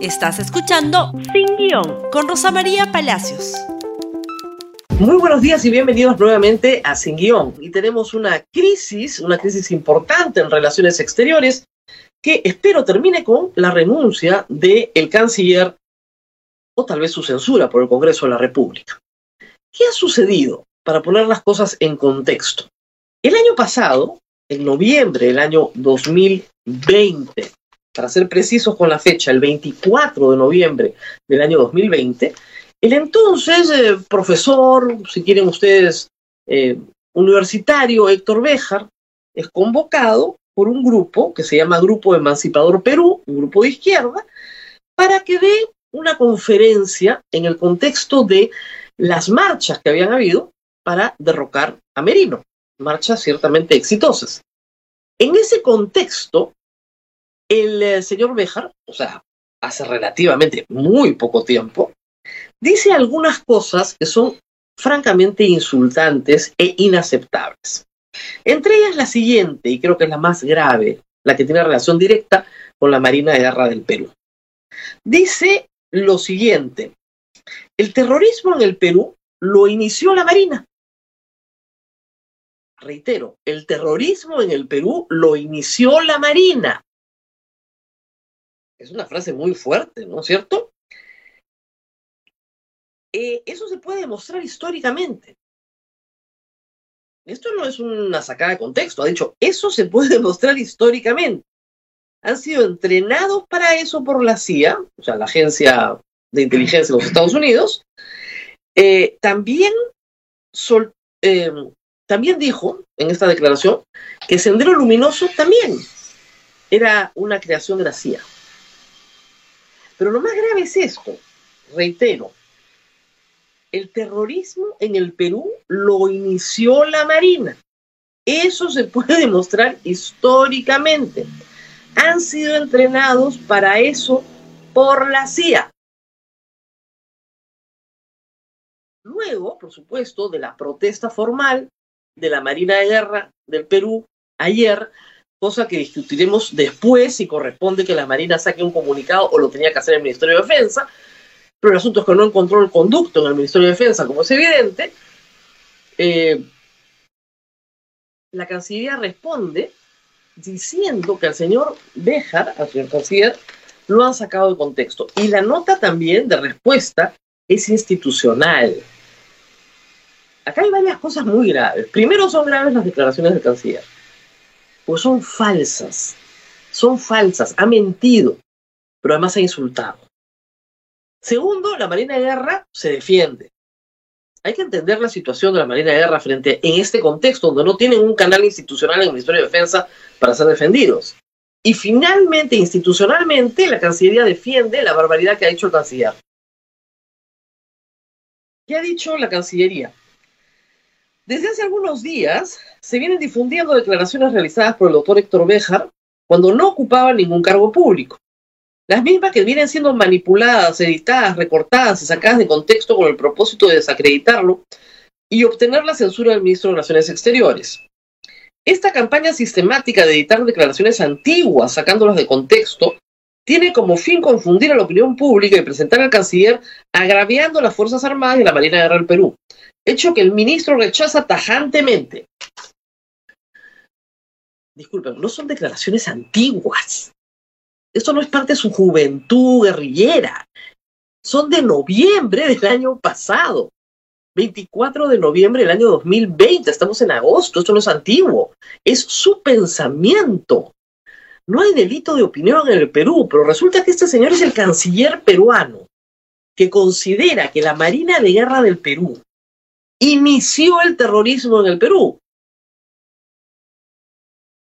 Estás escuchando Sin Guión con Rosa María Palacios. Muy buenos días y bienvenidos nuevamente a Sin Guión. Y tenemos una crisis, una crisis importante en relaciones exteriores que espero termine con la renuncia del el canciller o tal vez su censura por el Congreso de la República. ¿Qué ha sucedido? Para poner las cosas en contexto. El año pasado, en noviembre del año 2020, para ser precisos con la fecha, el 24 de noviembre del año 2020, el entonces eh, profesor, si quieren ustedes, eh, universitario Héctor Béjar, es convocado por un grupo que se llama Grupo Emancipador Perú, un grupo de izquierda, para que dé una conferencia en el contexto de las marchas que habían habido para derrocar a Merino, marchas ciertamente exitosas. En ese contexto, el eh, señor Béjar, o sea, hace relativamente muy poco tiempo, dice algunas cosas que son francamente insultantes e inaceptables. Entre ellas la siguiente, y creo que es la más grave, la que tiene relación directa con la Marina de Guerra del Perú. Dice lo siguiente, el terrorismo en el Perú lo inició la Marina. Reitero, el terrorismo en el Perú lo inició la Marina. Es una frase muy fuerte, ¿no es cierto? Eh, eso se puede demostrar históricamente. Esto no es una sacada de contexto, ha dicho, eso se puede demostrar históricamente. Han sido entrenados para eso por la CIA, o sea, la agencia de inteligencia de los Estados Unidos. Eh, también, eh, también dijo en esta declaración que Sendero Luminoso también era una creación de la CIA. Pero lo más grave es esto, reitero, el terrorismo en el Perú lo inició la Marina. Eso se puede demostrar históricamente. Han sido entrenados para eso por la CIA. Luego, por supuesto, de la protesta formal de la Marina de Guerra del Perú ayer, cosa que discutiremos después si corresponde que la Marina saque un comunicado o lo tenía que hacer el Ministerio de Defensa, pero el asunto es que no encontró el conducto en el Ministerio de Defensa, como es evidente. Eh, la Cancillería responde diciendo que al señor Béjar, al señor canciller, lo han sacado de contexto. Y la nota también de respuesta es institucional. Acá hay varias cosas muy graves. Primero son graves las declaraciones del canciller pues son falsas. Son falsas. Ha mentido, pero además ha insultado. Segundo, la Marina de Guerra se defiende. Hay que entender la situación de la Marina de Guerra frente en este contexto donde no tienen un canal institucional en el Ministerio de Defensa para ser defendidos. Y finalmente, institucionalmente, la Cancillería defiende la barbaridad que ha hecho el canciller. ¿Qué ha dicho la Cancillería? Desde hace algunos días se vienen difundiendo declaraciones realizadas por el doctor Héctor Béjar cuando no ocupaba ningún cargo público. Las mismas que vienen siendo manipuladas, editadas, recortadas y sacadas de contexto con el propósito de desacreditarlo y obtener la censura del ministro de Relaciones Exteriores. Esta campaña sistemática de editar declaraciones antiguas, sacándolas de contexto, tiene como fin confundir a la opinión pública y presentar al canciller agraviando a las Fuerzas Armadas y a la Marina de Guerra del Perú, hecho que el ministro rechaza tajantemente. Disculpen, no son declaraciones antiguas. Esto no es parte de su juventud guerrillera. Son de noviembre del año pasado. 24 de noviembre del año 2020. Estamos en agosto. Esto no es antiguo. Es su pensamiento. No hay delito de opinión en el Perú, pero resulta que este señor es el canciller peruano que considera que la Marina de Guerra del Perú inició el terrorismo en el Perú.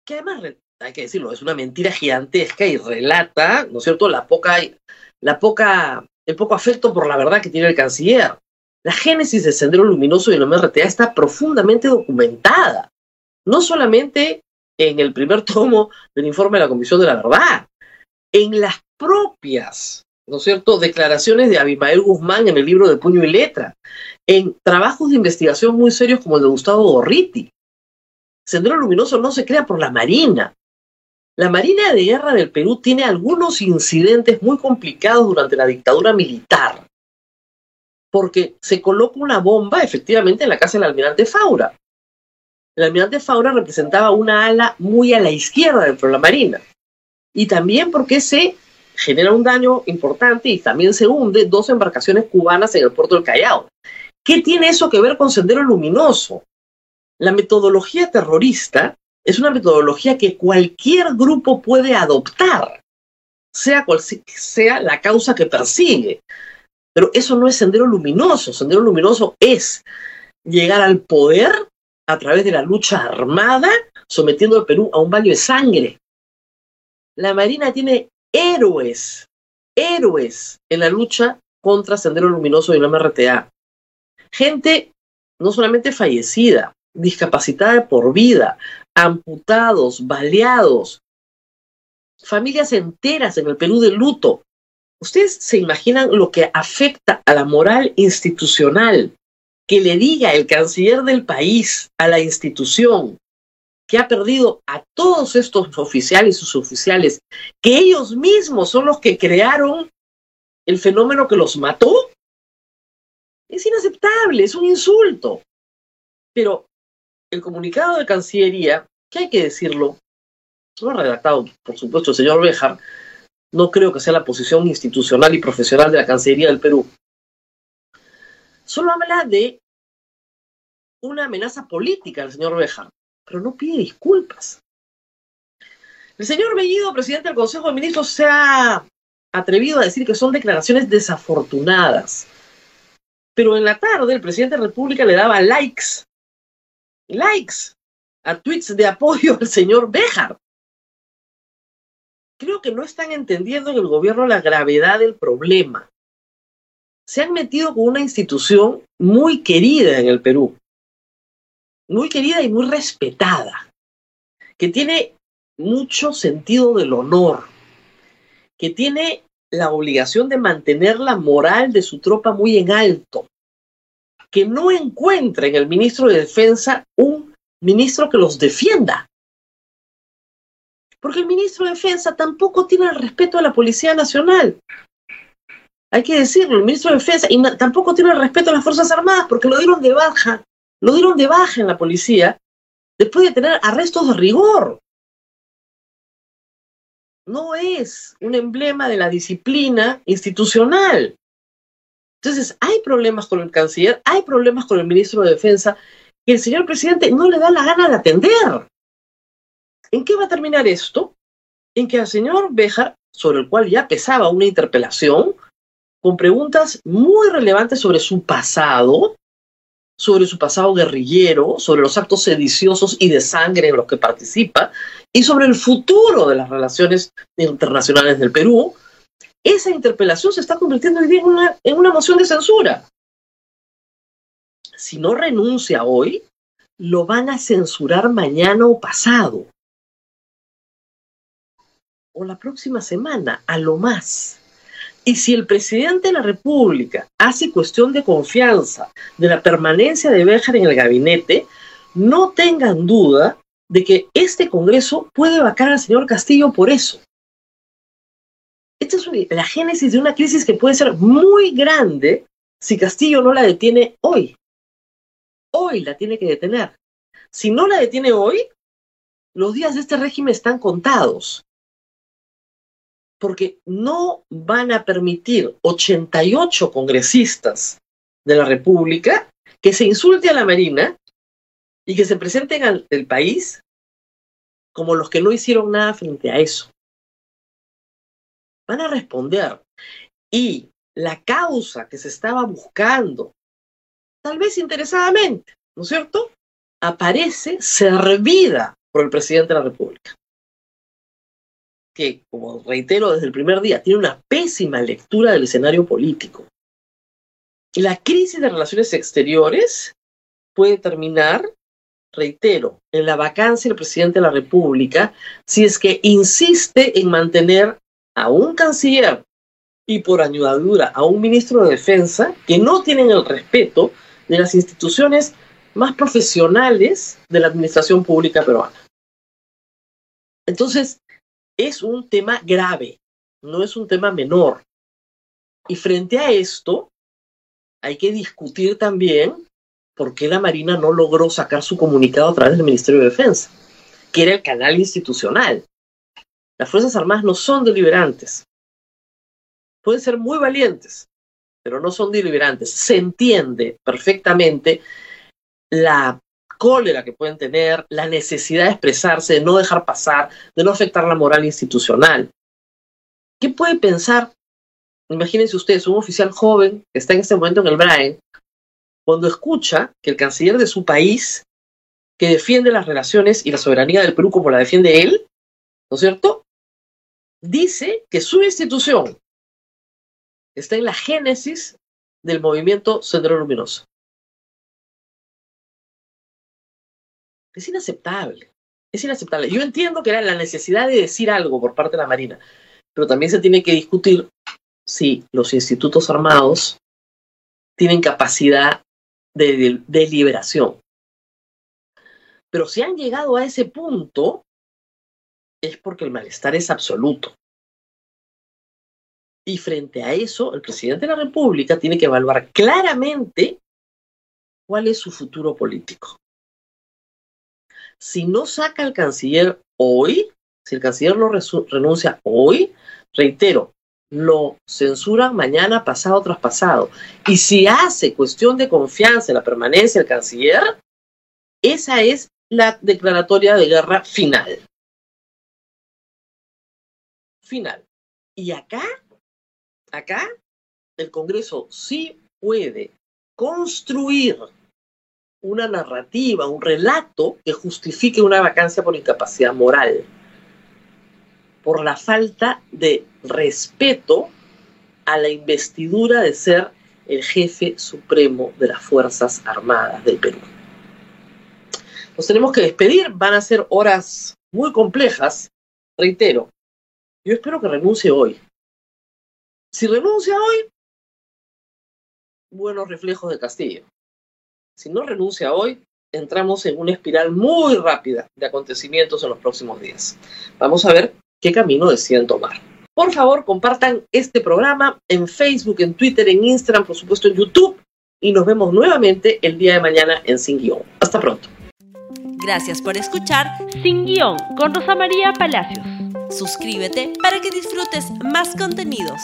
Que además, hay que decirlo, es una mentira gigantesca y relata, ¿no es cierto?, la poca, la poca, el poco afecto por la verdad que tiene el canciller. La génesis del Sendero Luminoso y el MRTA está profundamente documentada. No solamente en el primer tomo del informe de la Comisión de la Verdad, en las propias ¿no es cierto?, declaraciones de Abimael Guzmán en el libro de Puño y Letra, en trabajos de investigación muy serios como el de Gustavo Gorriti. Sendero Luminoso no se crea por la Marina. La Marina de Guerra del Perú tiene algunos incidentes muy complicados durante la dictadura militar, porque se coloca una bomba efectivamente en la casa del almirante Faura. El almirante Faura representaba una ala muy a la izquierda dentro de la Marina. Y también porque se genera un daño importante y también se hunde dos embarcaciones cubanas en el puerto del Callao. ¿Qué tiene eso que ver con Sendero Luminoso? La metodología terrorista es una metodología que cualquier grupo puede adoptar, sea cual sea la causa que persigue. Pero eso no es Sendero Luminoso. Sendero Luminoso es llegar al poder a través de la lucha armada, sometiendo al Perú a un baño de sangre. La Marina tiene héroes, héroes en la lucha contra Sendero Luminoso y la MRTA. Gente no solamente fallecida, discapacitada por vida, amputados, baleados, familias enteras en el Perú de luto. ¿Ustedes se imaginan lo que afecta a la moral institucional que le diga el canciller del país a la institución que ha perdido a todos estos oficiales y sus oficiales, que ellos mismos son los que crearon el fenómeno que los mató, es inaceptable, es un insulto. Pero el comunicado de Cancillería, que hay que decirlo, lo ha redactado, por supuesto, el señor Béjar, no creo que sea la posición institucional y profesional de la Cancillería del Perú. Solo habla de una amenaza política del señor Béjar pero no pide disculpas. El señor Bellido, presidente del Consejo de Ministros, se ha atrevido a decir que son declaraciones desafortunadas. Pero en la tarde el presidente de la República le daba likes, likes a tweets de apoyo al señor Béjar. Creo que no están entendiendo en el gobierno la gravedad del problema. Se han metido con una institución muy querida en el Perú, muy querida y muy respetada, que tiene mucho sentido del honor, que tiene la obligación de mantener la moral de su tropa muy en alto, que no encuentra en el ministro de Defensa un ministro que los defienda. Porque el ministro de Defensa tampoco tiene el respeto a la Policía Nacional. Hay que decirlo, el ministro de Defensa y tampoco tiene el respeto a las Fuerzas Armadas porque lo dieron de baja lo dieron de baja en la policía después de tener arrestos de rigor. No es un emblema de la disciplina institucional. Entonces, hay problemas con el canciller, hay problemas con el ministro de Defensa que el señor presidente no le da la gana de atender. ¿En qué va a terminar esto? En que al señor Béjar, sobre el cual ya pesaba una interpelación, con preguntas muy relevantes sobre su pasado, sobre su pasado guerrillero, sobre los actos sediciosos y de sangre en los que participa, y sobre el futuro de las relaciones internacionales del Perú, esa interpelación se está convirtiendo hoy día en una, en una moción de censura. Si no renuncia hoy, lo van a censurar mañana o pasado. O la próxima semana, a lo más. Y si el presidente de la República hace cuestión de confianza de la permanencia de Béjar en el gabinete, no tengan duda de que este Congreso puede vacar al señor Castillo por eso. Esta es la génesis de una crisis que puede ser muy grande si Castillo no la detiene hoy. Hoy la tiene que detener. Si no la detiene hoy, los días de este régimen están contados porque no van a permitir 88 congresistas de la República que se insulte a la Marina y que se presenten al país como los que no hicieron nada frente a eso. Van a responder. Y la causa que se estaba buscando, tal vez interesadamente, ¿no es cierto? Aparece servida por el presidente de la República que, como reitero desde el primer día, tiene una pésima lectura del escenario político. La crisis de relaciones exteriores puede terminar, reitero, en la vacancia del presidente de la República si es que insiste en mantener a un canciller y por añadidura a un ministro de Defensa que no tienen el respeto de las instituciones más profesionales de la administración pública peruana. Entonces, es un tema grave, no es un tema menor. Y frente a esto, hay que discutir también por qué la Marina no logró sacar su comunicado a través del Ministerio de Defensa, que era el canal institucional. Las Fuerzas Armadas no son deliberantes. Pueden ser muy valientes, pero no son deliberantes. Se entiende perfectamente la cólera que pueden tener, la necesidad de expresarse, de no dejar pasar, de no afectar la moral institucional. ¿Qué puede pensar? Imagínense ustedes, un oficial joven que está en este momento en el BRAE, cuando escucha que el canciller de su país, que defiende las relaciones y la soberanía del Perú como la defiende él, ¿no es cierto? Dice que su institución está en la génesis del movimiento Sendero Luminoso. Es inaceptable. Es inaceptable. Yo entiendo que era la necesidad de decir algo por parte de la Marina, pero también se tiene que discutir si los institutos armados tienen capacidad de deliberación. Pero si han llegado a ese punto, es porque el malestar es absoluto. Y frente a eso, el presidente de la República tiene que evaluar claramente cuál es su futuro político si no saca el canciller hoy, si el canciller no renuncia hoy, reitero, lo censuran mañana, pasado, tras pasado. Y si hace cuestión de confianza en la permanencia del canciller, esa es la declaratoria de guerra final. Final. Y acá, acá, el Congreso sí puede construir una narrativa, un relato que justifique una vacancia por incapacidad moral, por la falta de respeto a la investidura de ser el jefe supremo de las Fuerzas Armadas del Perú. Nos tenemos que despedir, van a ser horas muy complejas, reitero, yo espero que renuncie hoy. Si renuncia hoy, buenos reflejos de Castillo si no renuncia hoy, entramos en una espiral muy rápida de acontecimientos en los próximos días. Vamos a ver qué camino deciden tomar. Por favor, compartan este programa en Facebook, en Twitter, en Instagram, por supuesto en YouTube. Y nos vemos nuevamente el día de mañana en Sin Guión. Hasta pronto. Gracias por escuchar Sin Guión con Rosa María Palacios. Suscríbete para que disfrutes más contenidos.